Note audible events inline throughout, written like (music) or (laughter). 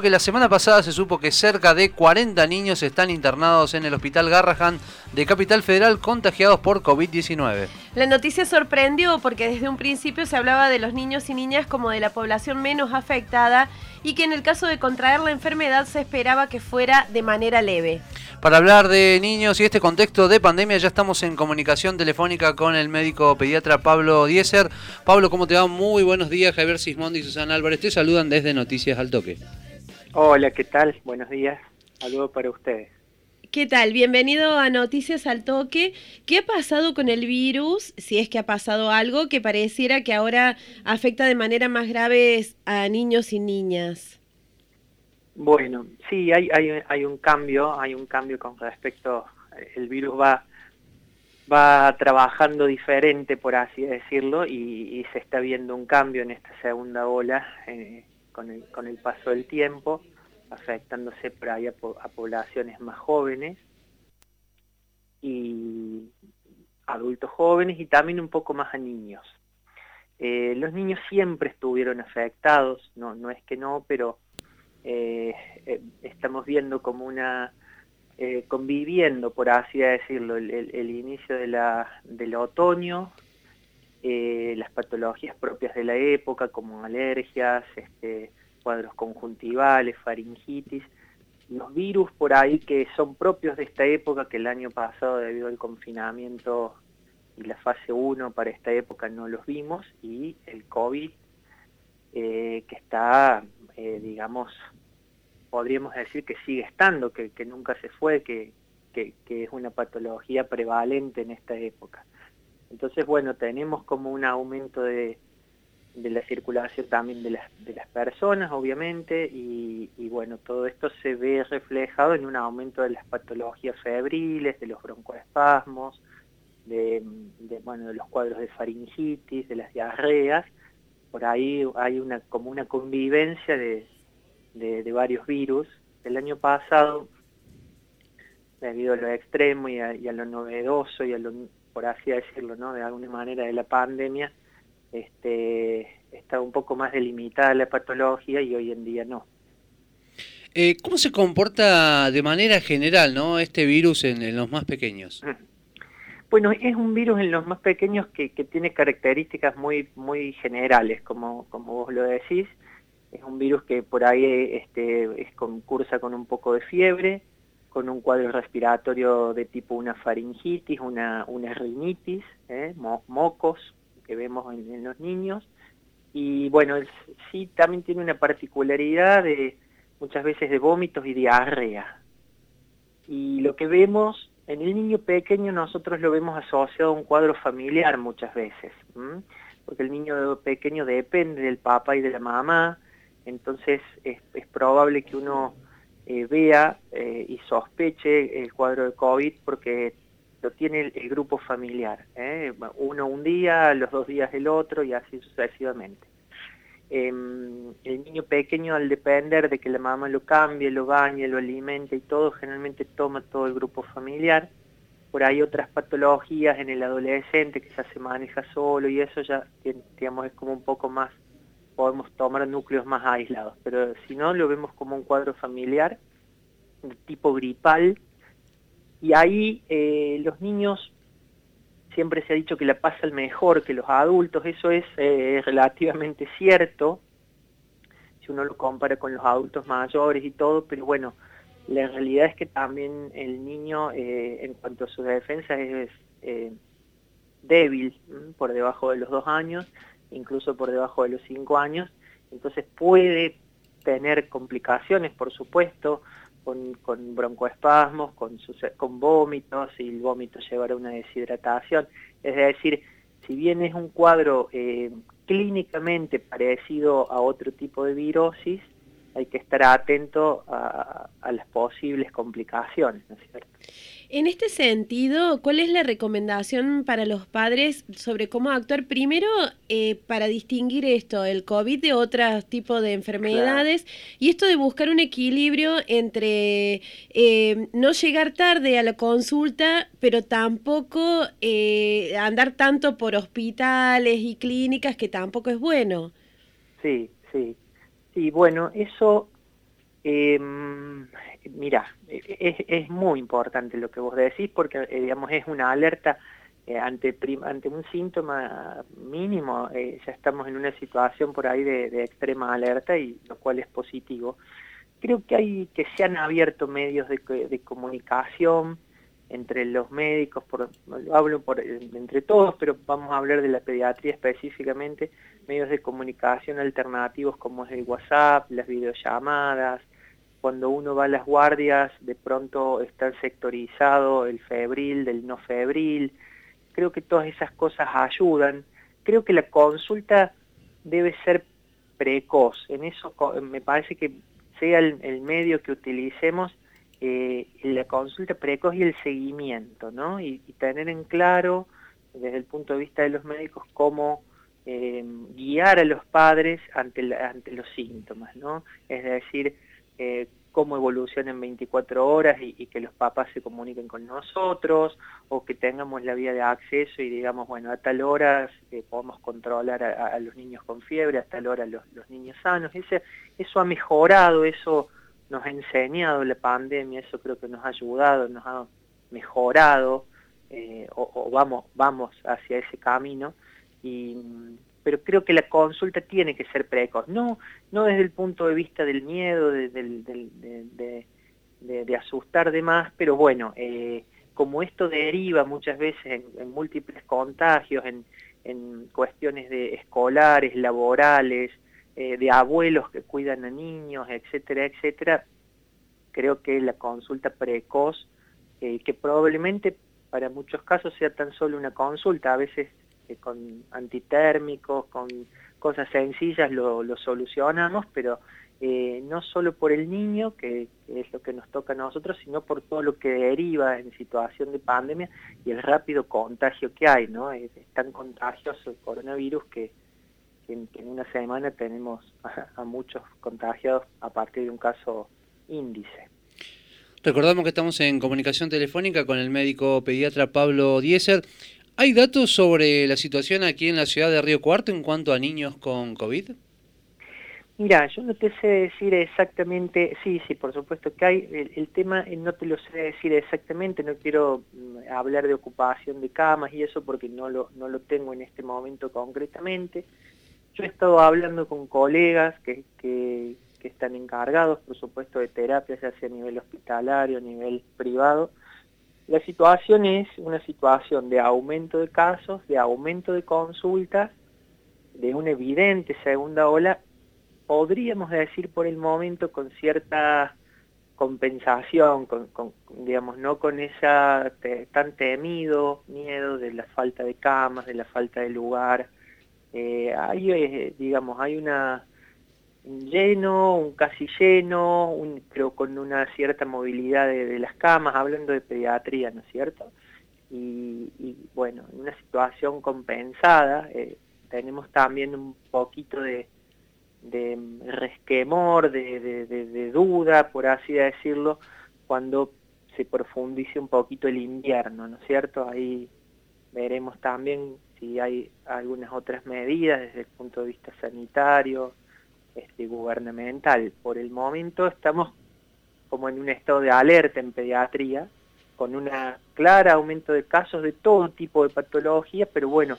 que la semana pasada se supo que cerca de 40 niños están internados en el Hospital Garrahan de Capital Federal contagiados por COVID-19. La noticia sorprendió porque desde un principio se hablaba de los niños y niñas como de la población menos afectada y que en el caso de contraer la enfermedad se esperaba que fuera de manera leve. Para hablar de niños y este contexto de pandemia ya estamos en comunicación telefónica con el médico pediatra Pablo Dieser. Pablo, ¿cómo te va? Muy buenos días, Javier Sismondi y Susana Álvarez. Te saludan desde Noticias al Toque. Hola, ¿qué tal? Buenos días. Saludos para ustedes. ¿Qué tal? Bienvenido a Noticias al Toque. ¿Qué ha pasado con el virus? Si es que ha pasado algo que pareciera que ahora afecta de manera más grave a niños y niñas. Bueno, sí, hay, hay, hay un cambio, hay un cambio con respecto, el virus va, va trabajando diferente, por así decirlo, y, se está viendo un cambio en esta segunda ola. Eh, con el, con el paso del tiempo, afectándose por ahí a, poblaciones más jóvenes y adultos jóvenes y también un poco más a niños. Eh, los niños siempre estuvieron afectados, no, no es que no, pero eh, eh, estamos viendo como una, conviviendo, por así decirlo, el, inicio de del otoño eh, las patologías propias de la época como alergias, este, cuadros conjuntivales, faringitis, los virus por ahí que son propios de esta época, que el año pasado debido al confinamiento y la fase 1 para esta época no los vimos, y el COVID, eh, que está, eh, digamos, podríamos decir que sigue estando, que, nunca se fue, que, que es una patología prevalente en esta época. Entonces, bueno, tenemos como un aumento de, la circulación también de las, de las personas, obviamente, y, bueno, todo esto se ve reflejado en un aumento de las patologías febriles, de los broncoespasmos, de, bueno, de los cuadros de faringitis, de las diarreas. Por ahí hay una como una convivencia de, de, varios virus. El año pasado, debido a lo extremo y a, y a lo novedoso y a lo por así decirlo, ¿no? de alguna manera de la pandemia, este, está un poco más delimitada la patología y hoy en día no. Eh, ¿Cómo se comporta de manera general ¿no? este virus en, los más pequeños? Bueno, es un virus en los más pequeños que, tiene características muy, muy generales, como, como vos lo decís. Es un virus que por ahí este, es, concursa con un poco de fiebre, con un cuadro respiratorio de tipo una faringitis, una, una rinitis, ¿eh? mocos que vemos en, los niños. Y bueno, sí también tiene una particularidad de muchas veces de vómitos y diarrea. Y lo que vemos en el niño pequeño nosotros lo vemos asociado a un cuadro familiar muchas veces, porque el niño pequeño depende del papá y de la mamá, entonces es, es probable que uno eh, vea eh, y sospeche el cuadro de COVID porque lo tiene el, grupo familiar. ¿eh? Uno un día, los dos días el otro y así sucesivamente. Em, el niño pequeño al depender de que la mamá lo cambie, lo bañe, lo alimente y todo, generalmente toma todo el grupo familiar. Por ahí otras patologías en el adolescente que ya se maneja solo y eso ya, digamos, es como un poco más podemos tomar núcleos más aislados, pero si no lo vemos como un cuadro familiar de tipo gripal y ahí eh, los niños siempre se ha dicho que la pasan mejor que los adultos, eso es eh, relativamente cierto si uno lo compara con los adultos mayores y todo, pero bueno, la realidad es que también el niño eh, en cuanto a su defensa es débil por debajo de los dos años incluso por debajo de los 5 años, entonces puede tener complicaciones, por supuesto, con, broncoespasmos, con, con vómitos, y el vómito llevará a una deshidratación. Es decir, si bien es un cuadro eh, clínicamente parecido a otro tipo de virosis, hay que estar atento a, a las posibles complicaciones, ¿no es cierto? En este sentido, ¿cuál es la recomendación para los padres sobre cómo actuar primero eh, para distinguir esto, el COVID de otros tipos de enfermedades y esto de buscar un equilibrio entre eh, no llegar tarde a la consulta, pero tampoco eh, andar tanto por hospitales y clínicas que tampoco es bueno? Sí, sí. Sí, bueno, eso Em, mira, es, es, muy importante lo que vos decís porque, eh, digamos, es una alerta eh, ante, un síntoma mínimo, eh, ya estamos en una situación por ahí de, extrema alerta y lo cual es positivo. Creo que hay que se han abierto medios de, de comunicación entre los médicos, por, hablo por, entre todos, pero vamos a hablar de la pediatría específicamente, medios de comunicación alternativos como es el WhatsApp, las videollamadas, cuando uno va a las guardias, de pronto está sectorizado el febril del no febril. Creo que todas esas cosas ayudan. Creo que la consulta debe ser precoz. En eso me parece que sea el, medio que utilicemos, eh, la consulta precoz y el seguimiento, ¿no? Y, tener en claro, desde el punto de vista de los médicos, cómo eh, guiar a los padres ante, ante los síntomas, ¿no? Es decir, eh, cómo evoluciona en 24 horas y, que los papás se comuniquen con nosotros o que tengamos la vía de acceso y digamos, bueno, a tal hora eh, podemos controlar a, los niños con fiebre, a tal hora los, los niños sanos. Ese, eso ha mejorado, eso nos ha enseñado la pandemia, eso creo que nos ha ayudado, nos ha mejorado eh, o, o, vamos, vamos hacia ese camino y pero creo que la consulta tiene que ser precoz, no, no desde el punto de vista del miedo, de, asustar de más, pero bueno, eh, como esto deriva muchas veces en, múltiples contagios, en, cuestiones de escolares, laborales, eh, de abuelos que cuidan a niños, etcétera, etcétera, creo que la consulta precoz, eh, que probablemente para muchos casos sea tan solo una consulta, a veces con antitérmicos, con cosas sencillas lo, solucionamos, pero eh, no solo por el niño, que, es lo que nos toca a nosotros, sino por todo lo que deriva en situación de pandemia y el rápido contagio que hay, ¿no? Es, tan contagioso el coronavirus que, en, una semana tenemos a, muchos contagiados a partir de un caso índice. Recordamos que estamos en comunicación telefónica con el médico pediatra Pablo Dieser. ¿Hay datos sobre la situación aquí en la ciudad de Río Cuarto en cuanto a niños con COVID? Mira, yo no te sé decir exactamente, sí, sí, por supuesto que hay, el, tema eh, no te lo sé decir exactamente, no quiero mm, hablar de ocupación de camas y eso porque no lo, no lo tengo en este momento concretamente. Yo he estado hablando con colegas que, que, que están encargados, por supuesto, de terapias, ya sea a nivel hospitalario, a nivel privado, la situación es una situación de aumento de casos, de aumento de consultas, de una evidente segunda ola, podríamos decir por el momento con cierta compensación, con, digamos, no con esa tan temido miedo de la falta de camas, de la falta de lugar. Eh, hay, eh, digamos, hay una lleno, un casi lleno, un, pero con una cierta movilidad de, las camas, hablando de pediatría, ¿no es cierto? Y, bueno, en una situación compensada, eh, tenemos también un poquito de, resquemor, de, duda, por así decirlo, cuando se profundice un poquito el invierno, ¿no es cierto? Ahí veremos también si hay algunas otras medidas desde el punto de vista sanitario, este, gubernamental. Por el momento estamos como en un estado de alerta en pediatría, con un clara aumento de casos de todo tipo de patologías, pero bueno,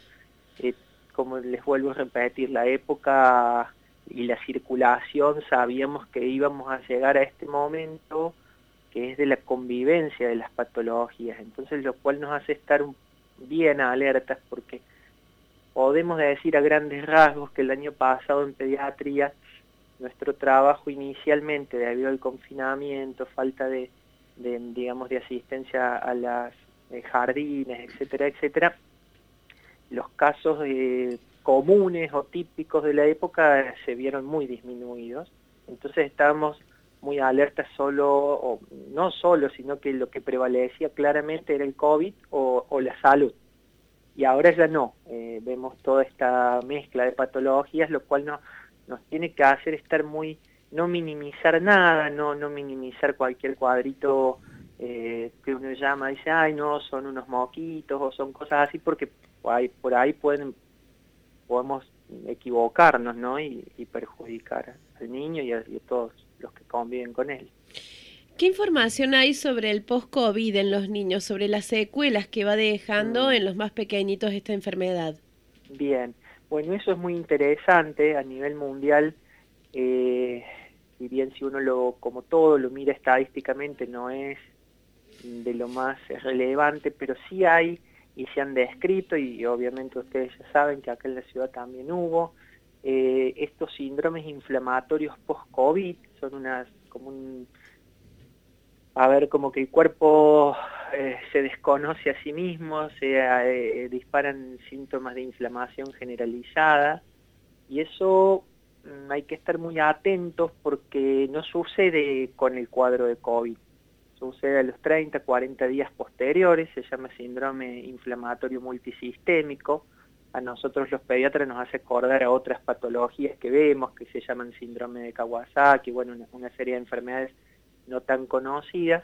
eh, como les vuelvo a repetir, la época y la circulación sabíamos que íbamos a llegar a este momento que es de la convivencia de las patologías, entonces lo cual nos hace estar bien alertas porque podemos decir a grandes rasgos que el año pasado en pediatría nuestro trabajo inicialmente debido al confinamiento, falta de, digamos, de asistencia a las eh, jardines, etcétera, etcétera, los casos eh, comunes o típicos de la época se vieron muy disminuidos. Entonces estábamos muy alertas solo, no solo, sino que lo que prevalecía claramente era el COVID o, la salud. Y ahora ya no, eh, vemos toda esta mezcla de patologías, lo cual no, nos tiene que hacer estar muy, no minimizar nada, no, no minimizar cualquier cuadrito eh, que uno llama y dice, ay no, son unos moquitos o son cosas así, porque por ahí, por ahí pueden, podemos equivocarnos ¿no? y, perjudicar al niño y a, todos los que conviven con él. ¿Qué información hay sobre el post-COVID en los niños, sobre las secuelas que va dejando mm. en los más pequeñitos esta enfermedad? Bien, bueno, eso es muy interesante a nivel mundial. Eh, y bien si uno lo, como todo, lo mira estadísticamente, no es de lo más relevante, pero sí hay y se han descrito, y obviamente ustedes ya saben que acá en la ciudad también hubo, eh, estos síndromes inflamatorios post-COVID, son unas, como un, a ver, como que el cuerpo eh, se desconoce a sí mismo, se eh, disparan síntomas de inflamación generalizada, y eso mm, hay que estar muy atentos porque no sucede con el cuadro de COVID sucede a los 30, 40 días posteriores, se llama síndrome inflamatorio multisistémico. A nosotros los pediatras nos hace acordar a otras patologías que vemos, que se llaman síndrome de Kawasaki, bueno, una, serie de enfermedades no tan conocidas.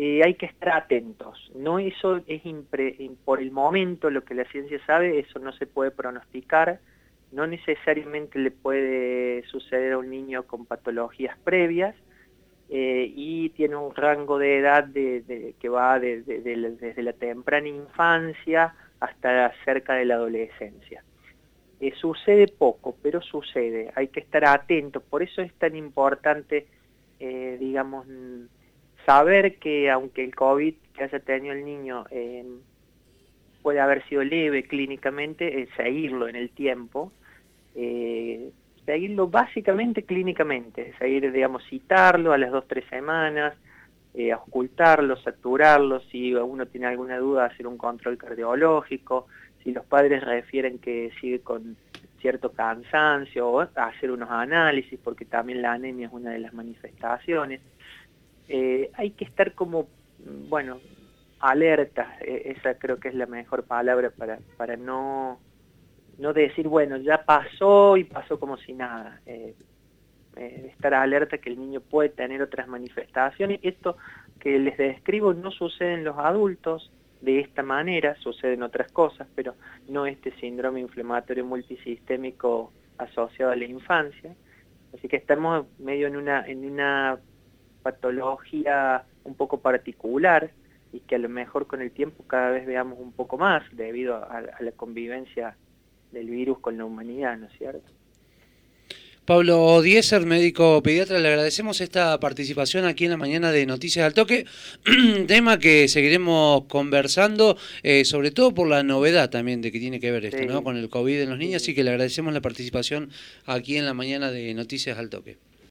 Eh, hay que estar atentos. No eso es por el momento lo que la ciencia sabe, eso no se puede pronosticar. No necesariamente le puede suceder a un niño con patologías previas, eh, y tiene un rango de edad que va desde la temprana infancia hasta cerca de la adolescencia. Eh, sucede poco, pero sucede, hay que estar atentos, por eso es tan importante, digamos, saber que aunque el COVID que haya tenido el niño puede haber sido leve clínicamente, seguirlo en el tiempo, seguirlo básicamente clínicamente, seguir, digamos, citarlo a las dos, tres semanas, eh, ocultarlo, saturarlo, si uno tiene alguna duda, hacer un control cardiológico, si los padres refieren que sigue con cierto cansancio, hacer unos análisis, porque también la anemia es una de las manifestaciones. Eh, hay que estar como, bueno, alerta, e, esa creo que es la mejor palabra para, para no no de decir, bueno, ya pasó y pasó como si nada. Eh, eh, estar alerta que el niño puede tener otras manifestaciones. Esto que les describo no sucede en los adultos de esta manera, suceden otras cosas, pero no este síndrome inflamatorio multisistémico asociado a la infancia. Así que estamos medio en una, en una patología un poco particular y que a lo mejor con el tiempo cada vez veamos un poco más debido a la convivencia del virus con la humanidad, ¿no es cierto? Pablo Dieser, médico pediatra, le agradecemos esta participación aquí en la mañana de Noticias al Toque, (clears throat) tema que seguiremos conversando, eh, sobre todo por la novedad también de que tiene que ver esto, ¿no? Con el COVID en los niños, así que le agradecemos la participación aquí en la mañana de Noticias al Toque.